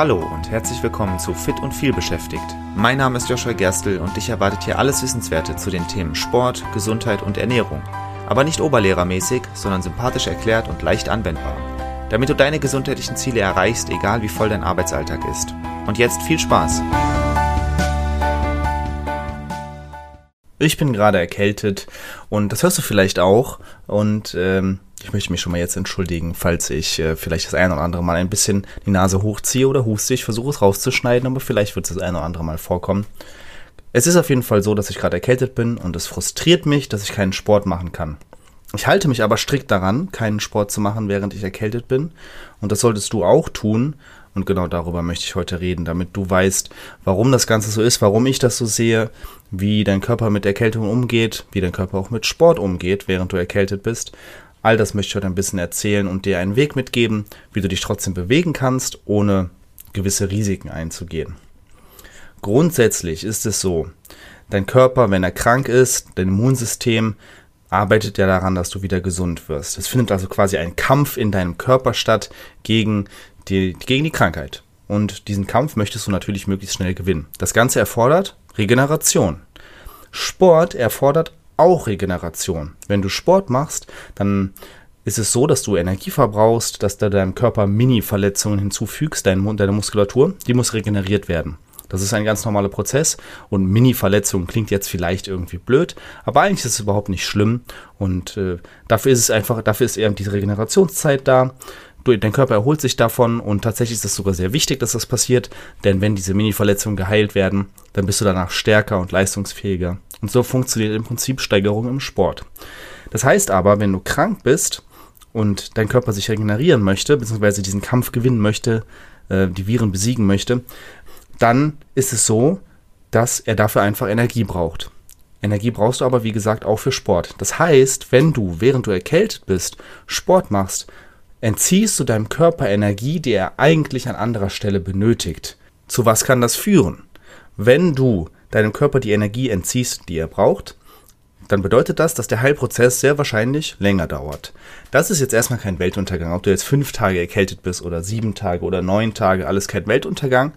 Hallo und herzlich willkommen zu Fit und viel beschäftigt. Mein Name ist Joshua Gerstl und dich erwartet hier alles Wissenswerte zu den Themen Sport, Gesundheit und Ernährung. Aber nicht oberlehrermäßig, sondern sympathisch erklärt und leicht anwendbar. Damit du deine gesundheitlichen Ziele erreichst, egal wie voll dein Arbeitsalltag ist. Und jetzt viel Spaß! Ich bin gerade erkältet und das hörst du vielleicht auch. Und ähm, ich möchte mich schon mal jetzt entschuldigen, falls ich äh, vielleicht das eine oder andere Mal ein bisschen die Nase hochziehe oder huste. Ich versuche es rauszuschneiden, aber vielleicht wird es das eine oder andere Mal vorkommen. Es ist auf jeden Fall so, dass ich gerade erkältet bin und es frustriert mich, dass ich keinen Sport machen kann. Ich halte mich aber strikt daran, keinen Sport zu machen, während ich erkältet bin. Und das solltest du auch tun. Und genau darüber möchte ich heute reden, damit du weißt, warum das Ganze so ist, warum ich das so sehe, wie dein Körper mit Erkältung umgeht, wie dein Körper auch mit Sport umgeht, während du erkältet bist. All das möchte ich heute ein bisschen erzählen und dir einen Weg mitgeben, wie du dich trotzdem bewegen kannst, ohne gewisse Risiken einzugehen. Grundsätzlich ist es so, dein Körper, wenn er krank ist, dein Immunsystem arbeitet ja daran, dass du wieder gesund wirst. Es findet also quasi ein Kampf in deinem Körper statt gegen die, gegen die Krankheit. Und diesen Kampf möchtest du natürlich möglichst schnell gewinnen. Das Ganze erfordert Regeneration. Sport erfordert auch Regeneration. Wenn du Sport machst, dann ist es so, dass du Energie verbrauchst, dass du deinem Körper Mini-Verletzungen hinzufügst, deine, Muskulatur, die muss regeneriert werden. Das ist ein ganz normaler Prozess und Mini-Verletzung klingt jetzt vielleicht irgendwie blöd, aber eigentlich ist es überhaupt nicht schlimm und äh, dafür ist es einfach, dafür ist eben diese Regenerationszeit da dein Körper erholt sich davon und tatsächlich ist es sogar sehr wichtig, dass das passiert, denn wenn diese Mini-Verletzungen geheilt werden, dann bist du danach stärker und leistungsfähiger. Und so funktioniert im Prinzip Steigerung im Sport. Das heißt aber, wenn du krank bist und dein Körper sich regenerieren möchte, beziehungsweise diesen Kampf gewinnen möchte, äh, die Viren besiegen möchte, dann ist es so, dass er dafür einfach Energie braucht. Energie brauchst du aber, wie gesagt, auch für Sport. Das heißt, wenn du, während du erkältet bist, Sport machst, entziehst du deinem Körper Energie, die er eigentlich an anderer Stelle benötigt. Zu was kann das führen? Wenn du deinem Körper die Energie entziehst, die er braucht, dann bedeutet das, dass der Heilprozess sehr wahrscheinlich länger dauert. Das ist jetzt erstmal kein Weltuntergang. Ob du jetzt fünf Tage erkältet bist oder sieben Tage oder neun Tage, alles kein Weltuntergang.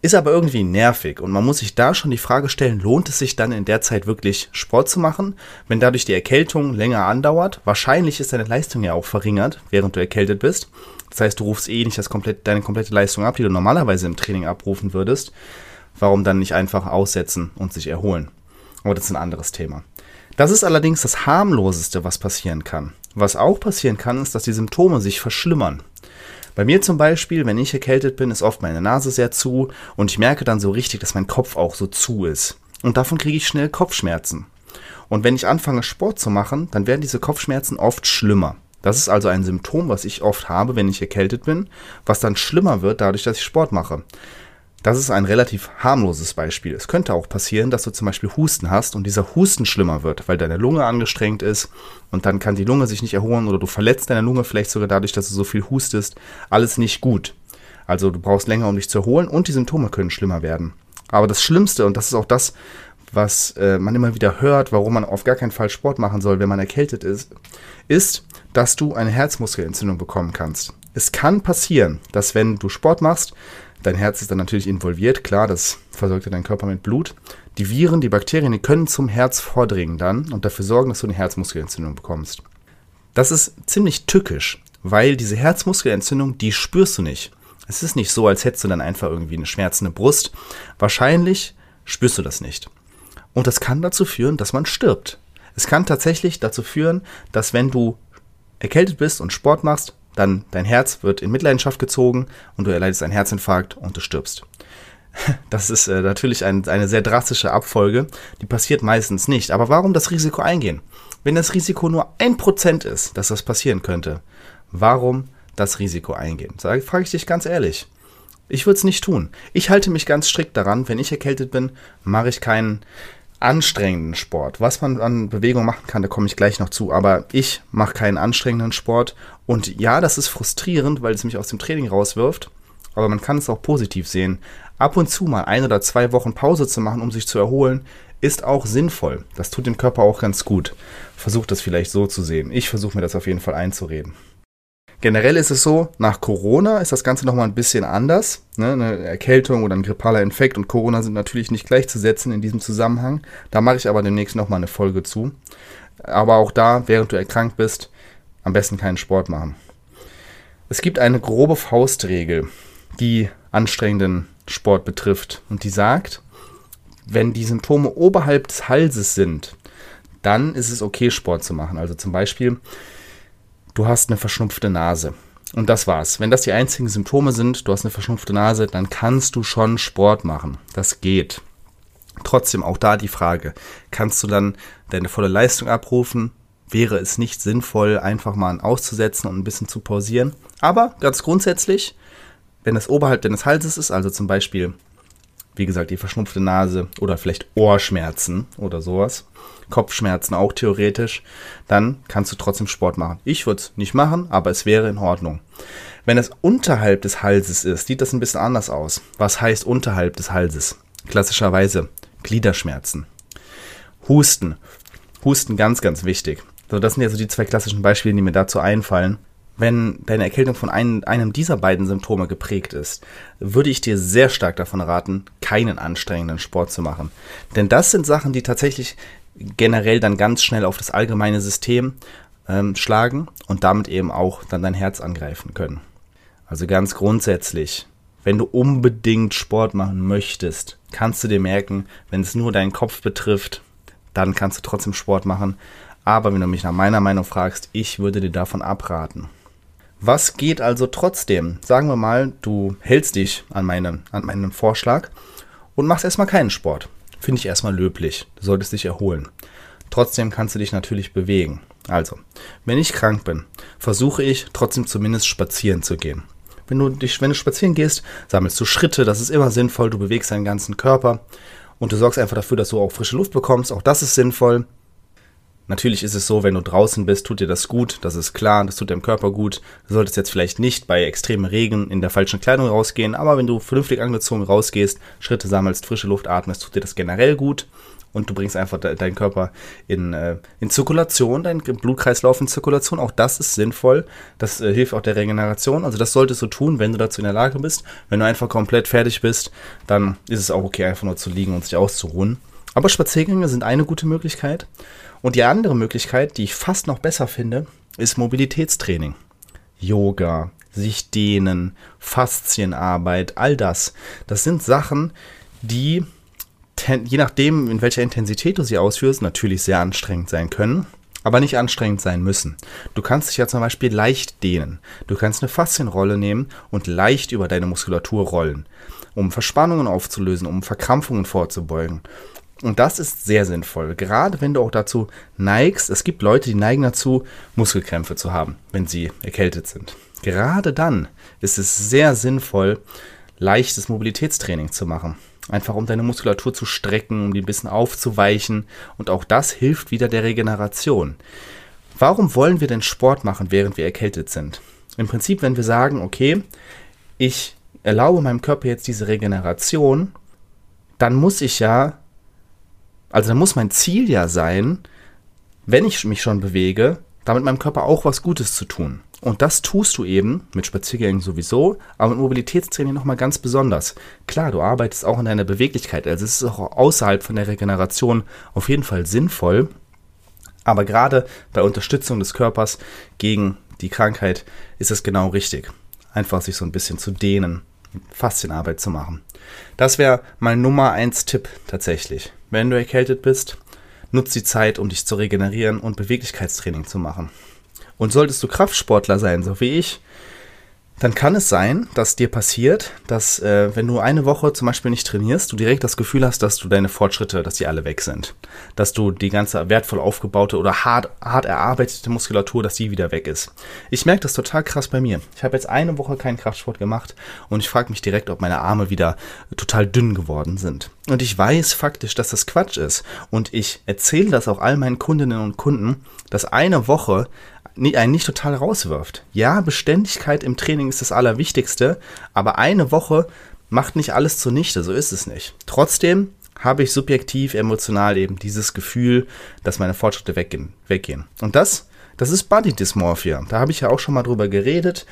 Ist aber irgendwie nervig und man muss sich da schon die Frage stellen, lohnt es sich dann in der Zeit wirklich Sport zu machen, wenn dadurch die Erkältung länger andauert? Wahrscheinlich ist deine Leistung ja auch verringert, während du erkältet bist. Das heißt, du rufst eh nicht das komplett, deine komplette Leistung ab, die du normalerweise im Training abrufen würdest. Warum dann nicht einfach aussetzen und sich erholen? Aber das ist ein anderes Thema. Das ist allerdings das harmloseste, was passieren kann. Was auch passieren kann, ist, dass die Symptome sich verschlimmern. Bei mir zum Beispiel, wenn ich erkältet bin, ist oft meine Nase sehr zu und ich merke dann so richtig, dass mein Kopf auch so zu ist. Und davon kriege ich schnell Kopfschmerzen. Und wenn ich anfange Sport zu machen, dann werden diese Kopfschmerzen oft schlimmer. Das ist also ein Symptom, was ich oft habe, wenn ich erkältet bin, was dann schlimmer wird dadurch, dass ich Sport mache. Das ist ein relativ harmloses Beispiel. Es könnte auch passieren, dass du zum Beispiel Husten hast und dieser Husten schlimmer wird, weil deine Lunge angestrengt ist und dann kann die Lunge sich nicht erholen oder du verletzt deine Lunge vielleicht sogar dadurch, dass du so viel hustest. Alles nicht gut. Also du brauchst länger, um dich zu erholen und die Symptome können schlimmer werden. Aber das Schlimmste, und das ist auch das, was äh, man immer wieder hört, warum man auf gar keinen Fall Sport machen soll, wenn man erkältet ist, ist, dass du eine Herzmuskelentzündung bekommen kannst. Es kann passieren, dass wenn du Sport machst, Dein Herz ist dann natürlich involviert, klar, das versorgt deinen Körper mit Blut. Die Viren, die Bakterien, die können zum Herz vordringen dann und dafür sorgen, dass du eine Herzmuskelentzündung bekommst. Das ist ziemlich tückisch, weil diese Herzmuskelentzündung, die spürst du nicht. Es ist nicht so, als hättest du dann einfach irgendwie eine schmerzende Brust. Wahrscheinlich spürst du das nicht. Und das kann dazu führen, dass man stirbt. Es kann tatsächlich dazu führen, dass wenn du erkältet bist und Sport machst, dann dein Herz wird in Mitleidenschaft gezogen und du erleidest einen Herzinfarkt und du stirbst. Das ist äh, natürlich ein, eine sehr drastische Abfolge, die passiert meistens nicht. Aber warum das Risiko eingehen? Wenn das Risiko nur ein Prozent ist, dass das passieren könnte, warum das Risiko eingehen? Sag, frage ich dich ganz ehrlich. Ich würde es nicht tun. Ich halte mich ganz strikt daran, wenn ich erkältet bin, mache ich keinen anstrengenden Sport. Was man an Bewegung machen kann, da komme ich gleich noch zu. Aber ich mache keinen anstrengenden Sport. Und ja, das ist frustrierend, weil es mich aus dem Training rauswirft. Aber man kann es auch positiv sehen. Ab und zu mal ein oder zwei Wochen Pause zu machen, um sich zu erholen, ist auch sinnvoll. Das tut dem Körper auch ganz gut. Versucht das vielleicht so zu sehen. Ich versuche mir das auf jeden Fall einzureden. Generell ist es so, nach Corona ist das Ganze nochmal ein bisschen anders. Ne? Eine Erkältung oder ein grippaler Infekt und Corona sind natürlich nicht gleichzusetzen in diesem Zusammenhang. Da mache ich aber demnächst nochmal eine Folge zu. Aber auch da, während du erkrankt bist, am besten keinen Sport machen. Es gibt eine grobe Faustregel, die anstrengenden Sport betrifft und die sagt, wenn die Symptome oberhalb des Halses sind, dann ist es okay, Sport zu machen. Also zum Beispiel, du hast eine verschnupfte Nase. Und das war's. Wenn das die einzigen Symptome sind, du hast eine verschnupfte Nase, dann kannst du schon Sport machen. Das geht. Trotzdem auch da die Frage, kannst du dann deine volle Leistung abrufen? Wäre es nicht sinnvoll, einfach mal auszusetzen und ein bisschen zu pausieren? Aber ganz grundsätzlich, wenn es oberhalb deines Halses ist, also zum Beispiel, wie gesagt, die verschnupfte Nase oder vielleicht Ohrschmerzen oder sowas, Kopfschmerzen auch theoretisch, dann kannst du trotzdem Sport machen. Ich würde es nicht machen, aber es wäre in Ordnung. Wenn es unterhalb des Halses ist, sieht das ein bisschen anders aus. Was heißt unterhalb des Halses? Klassischerweise Gliederschmerzen. Husten. Husten ganz, ganz wichtig. So, das sind ja so die zwei klassischen Beispiele, die mir dazu einfallen. Wenn deine Erkältung von einem, einem dieser beiden Symptome geprägt ist, würde ich dir sehr stark davon raten, keinen anstrengenden Sport zu machen. Denn das sind Sachen, die tatsächlich generell dann ganz schnell auf das allgemeine System ähm, schlagen und damit eben auch dann dein Herz angreifen können. Also ganz grundsätzlich, wenn du unbedingt Sport machen möchtest, kannst du dir merken, wenn es nur deinen Kopf betrifft, dann kannst du trotzdem Sport machen. Aber wenn du mich nach meiner Meinung fragst, ich würde dir davon abraten. Was geht also trotzdem? Sagen wir mal, du hältst dich an, meine, an meinen Vorschlag und machst erstmal keinen Sport finde ich erstmal löblich. Du solltest dich erholen. Trotzdem kannst du dich natürlich bewegen. Also, wenn ich krank bin, versuche ich trotzdem zumindest spazieren zu gehen. Wenn du, dich, wenn du spazieren gehst, sammelst du Schritte, das ist immer sinnvoll, du bewegst deinen ganzen Körper und du sorgst einfach dafür, dass du auch frische Luft bekommst, auch das ist sinnvoll. Natürlich ist es so, wenn du draußen bist, tut dir das gut, das ist klar, das tut deinem Körper gut. Du solltest jetzt vielleicht nicht bei extremem Regen in der falschen Kleidung rausgehen, aber wenn du vernünftig angezogen rausgehst, Schritte sammelst, frische Luft atmest, tut dir das generell gut und du bringst einfach de deinen Körper in, äh, in Zirkulation, deinen Blutkreislauf in Zirkulation. Auch das ist sinnvoll. Das äh, hilft auch der Regeneration. Also das solltest du tun, wenn du dazu in der Lage bist. Wenn du einfach komplett fertig bist, dann ist es auch okay, einfach nur zu liegen und sich auszuruhen. Aber Spaziergänge sind eine gute Möglichkeit. Und die andere Möglichkeit, die ich fast noch besser finde, ist Mobilitätstraining. Yoga, sich dehnen, Faszienarbeit, all das. Das sind Sachen, die je nachdem, in welcher Intensität du sie ausführst, natürlich sehr anstrengend sein können, aber nicht anstrengend sein müssen. Du kannst dich ja zum Beispiel leicht dehnen. Du kannst eine Faszienrolle nehmen und leicht über deine Muskulatur rollen, um Verspannungen aufzulösen, um Verkrampfungen vorzubeugen. Und das ist sehr sinnvoll, gerade wenn du auch dazu neigst. Es gibt Leute, die neigen dazu, Muskelkrämpfe zu haben, wenn sie erkältet sind. Gerade dann ist es sehr sinnvoll, leichtes Mobilitätstraining zu machen. Einfach um deine Muskulatur zu strecken, um die ein bisschen aufzuweichen. Und auch das hilft wieder der Regeneration. Warum wollen wir denn Sport machen, während wir erkältet sind? Im Prinzip, wenn wir sagen, okay, ich erlaube meinem Körper jetzt diese Regeneration, dann muss ich ja also dann muss mein Ziel ja sein, wenn ich mich schon bewege, damit meinem Körper auch was Gutes zu tun. Und das tust du eben mit Spaziergängen sowieso, aber mit Mobilitätstraining nochmal ganz besonders. Klar, du arbeitest auch an deiner Beweglichkeit, also es ist auch außerhalb von der Regeneration auf jeden Fall sinnvoll. Aber gerade bei Unterstützung des Körpers gegen die Krankheit ist es genau richtig. Einfach sich so ein bisschen zu dehnen, Faszienarbeit zu machen. Das wäre mein Nummer 1 Tipp tatsächlich. Wenn du erkältet bist, nutz die Zeit, um dich zu regenerieren und Beweglichkeitstraining zu machen. Und solltest du Kraftsportler sein, so wie ich, dann kann es sein, dass dir passiert, dass äh, wenn du eine Woche zum Beispiel nicht trainierst, du direkt das Gefühl hast, dass du deine Fortschritte, dass die alle weg sind. Dass du die ganze wertvoll aufgebaute oder hart, hart erarbeitete Muskulatur, dass die wieder weg ist. Ich merke das total krass bei mir. Ich habe jetzt eine Woche keinen Kraftsport gemacht und ich frage mich direkt, ob meine Arme wieder total dünn geworden sind. Und ich weiß faktisch, dass das Quatsch ist. Und ich erzähle das auch all meinen Kundinnen und Kunden, dass eine Woche einen nicht total rauswirft. Ja, Beständigkeit im Training ist das Allerwichtigste, aber eine Woche macht nicht alles zunichte, so ist es nicht. Trotzdem habe ich subjektiv, emotional eben dieses Gefühl, dass meine Fortschritte weggehen. weggehen. Und das Das ist Body Dysmorphia. Da habe ich ja auch schon mal drüber geredet.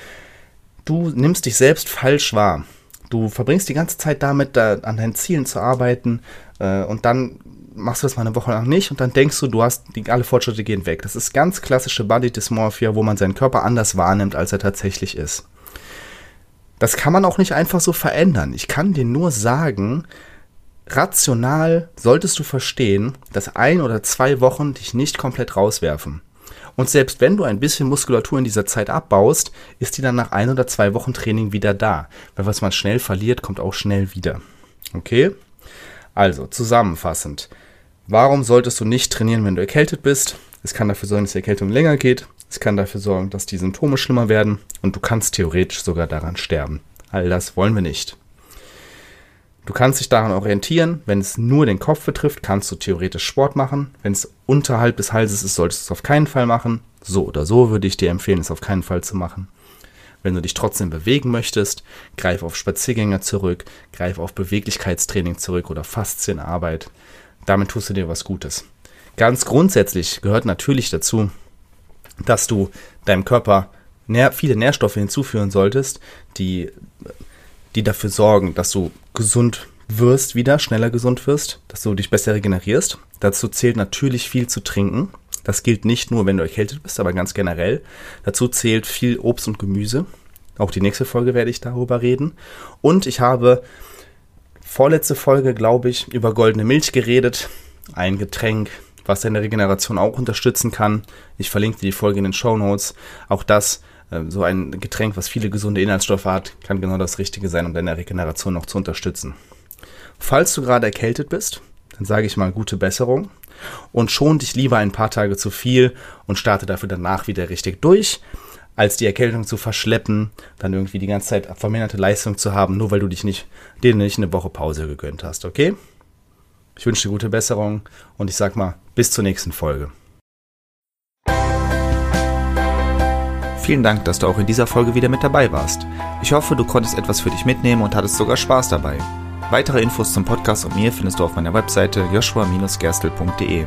Du nimmst dich selbst falsch wahr. Du verbringst die ganze Zeit damit, da an deinen Zielen zu arbeiten äh, und dann machst du das mal eine Woche lang nicht und dann denkst du, du hast die, alle Fortschritte gehen weg. Das ist ganz klassische Body Dysmorphia, wo man seinen Körper anders wahrnimmt, als er tatsächlich ist. Das kann man auch nicht einfach so verändern. Ich kann dir nur sagen, rational solltest du verstehen, dass ein oder zwei Wochen dich nicht komplett rauswerfen. Und selbst wenn du ein bisschen Muskulatur in dieser Zeit abbaust, ist die dann nach ein oder zwei Wochen Training wieder da. Weil was man schnell verliert, kommt auch schnell wieder. Okay? Also, zusammenfassend. Warum solltest du nicht trainieren, wenn du erkältet bist? Es kann dafür sorgen, dass die Erkältung länger geht. Es kann dafür sorgen, dass die Symptome schlimmer werden. Und du kannst theoretisch sogar daran sterben. All das wollen wir nicht. Du kannst dich daran orientieren. Wenn es nur den Kopf betrifft, kannst du theoretisch Sport machen. Wenn es unterhalb des Halses ist, solltest du es auf keinen Fall machen. So oder so würde ich dir empfehlen, es auf keinen Fall zu machen. Wenn du dich trotzdem bewegen möchtest, greif auf Spaziergänge zurück, greif auf Beweglichkeitstraining zurück oder Faszienarbeit damit tust du dir was Gutes. Ganz grundsätzlich gehört natürlich dazu, dass du deinem Körper nähr viele Nährstoffe hinzuführen solltest, die, die dafür sorgen, dass du gesund wirst wieder, schneller gesund wirst, dass du dich besser regenerierst. Dazu zählt natürlich viel zu trinken. Das gilt nicht nur, wenn du erkältet bist, aber ganz generell. Dazu zählt viel Obst und Gemüse. Auch die nächste Folge werde ich darüber reden. Und ich habe vorletzte Folge, glaube ich, über goldene Milch geredet. Ein Getränk, was deine Regeneration auch unterstützen kann. Ich verlinke dir die Folge in den Show Notes. Auch das, äh, so ein Getränk, was viele gesunde Inhaltsstoffe hat, kann genau das Richtige sein, um deine Regeneration noch zu unterstützen. Falls du gerade erkältet bist, dann sage ich mal gute Besserung und schon dich lieber ein paar Tage zu viel und starte dafür danach wieder richtig durch als die Erkältung zu verschleppen, dann irgendwie die ganze Zeit verminderte Leistung zu haben, nur weil du dich nicht, dir nicht eine Woche Pause gegönnt hast, okay? Ich wünsche dir gute Besserung und ich sag mal, bis zur nächsten Folge. Vielen Dank, dass du auch in dieser Folge wieder mit dabei warst. Ich hoffe, du konntest etwas für dich mitnehmen und hattest sogar Spaß dabei. Weitere Infos zum Podcast und mir findest du auf meiner Webseite joshua-gerstel.de.